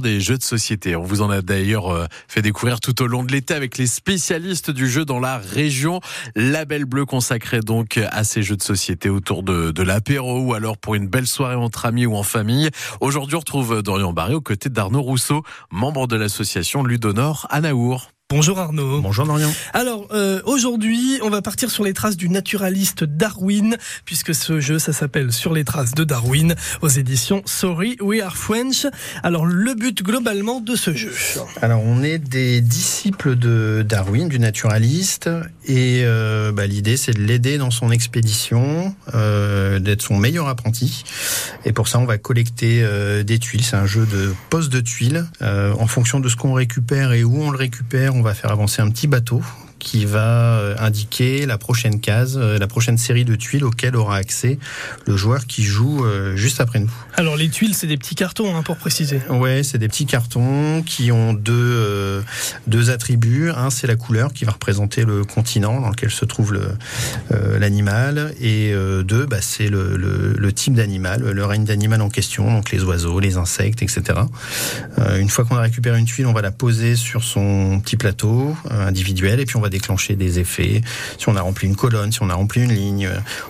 des jeux de société. On vous en a d'ailleurs euh, fait découvrir tout au long de l'été avec les spécialistes du jeu dans la région. Label bleu consacré donc à ces jeux de société autour de, de l'apéro ou alors pour une belle soirée entre amis ou en famille. Aujourd'hui, on retrouve Dorian Barré aux côtés d'Arnaud Rousseau, membre de l'association Ludonor à Naour. Bonjour Arnaud. Bonjour Dorian. Alors euh, aujourd'hui, on va partir sur les traces du naturaliste Darwin, puisque ce jeu, ça s'appelle Sur les traces de Darwin, aux éditions Sorry We Are French. Alors le but globalement de ce jeu Alors on est des disciples de Darwin, du naturaliste, et euh, bah, l'idée c'est de l'aider dans son expédition, euh, d'être son meilleur apprenti. Et pour ça, on va collecter euh, des tuiles. C'est un jeu de pose de tuiles. Euh, en fonction de ce qu'on récupère et où on le récupère, on va faire avancer un petit bateau qui va euh, indiquer la prochaine case, euh, la prochaine série de tuiles auxquelles aura accès le joueur qui joue euh, juste après nous. Alors les tuiles, c'est des petits cartons, hein, pour préciser. Ouais, c'est des petits cartons qui ont deux deux attributs. Un, c'est la couleur qui va représenter le continent dans lequel se trouve l'animal, et deux, bah, c'est le, le, le, type d'animal, le règne d'animal en question, donc les oiseaux, les insectes, etc. une fois qu'on a récupéré une tuile, on va la poser sur son petit plateau individuel, et puis on va déclencher des effets. Si on a rempli une colonne, si on a rempli une ligne,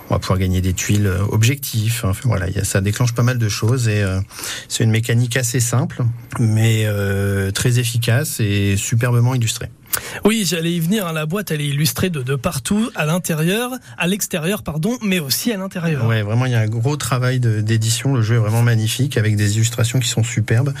on va pouvoir gagner des tuiles objectifs. Enfin, voilà, ça déclenche pas mal de choses et euh, c'est une mécanique assez simple, mais euh, très efficace et superbement. Oui, j'allais y venir. Hein. La boîte, elle est illustrée de, de partout, à l'intérieur, à l'extérieur, pardon, mais aussi à l'intérieur. Ouais, vraiment, il y a un gros travail d'édition. Le jeu est vraiment magnifique avec des illustrations qui sont superbes.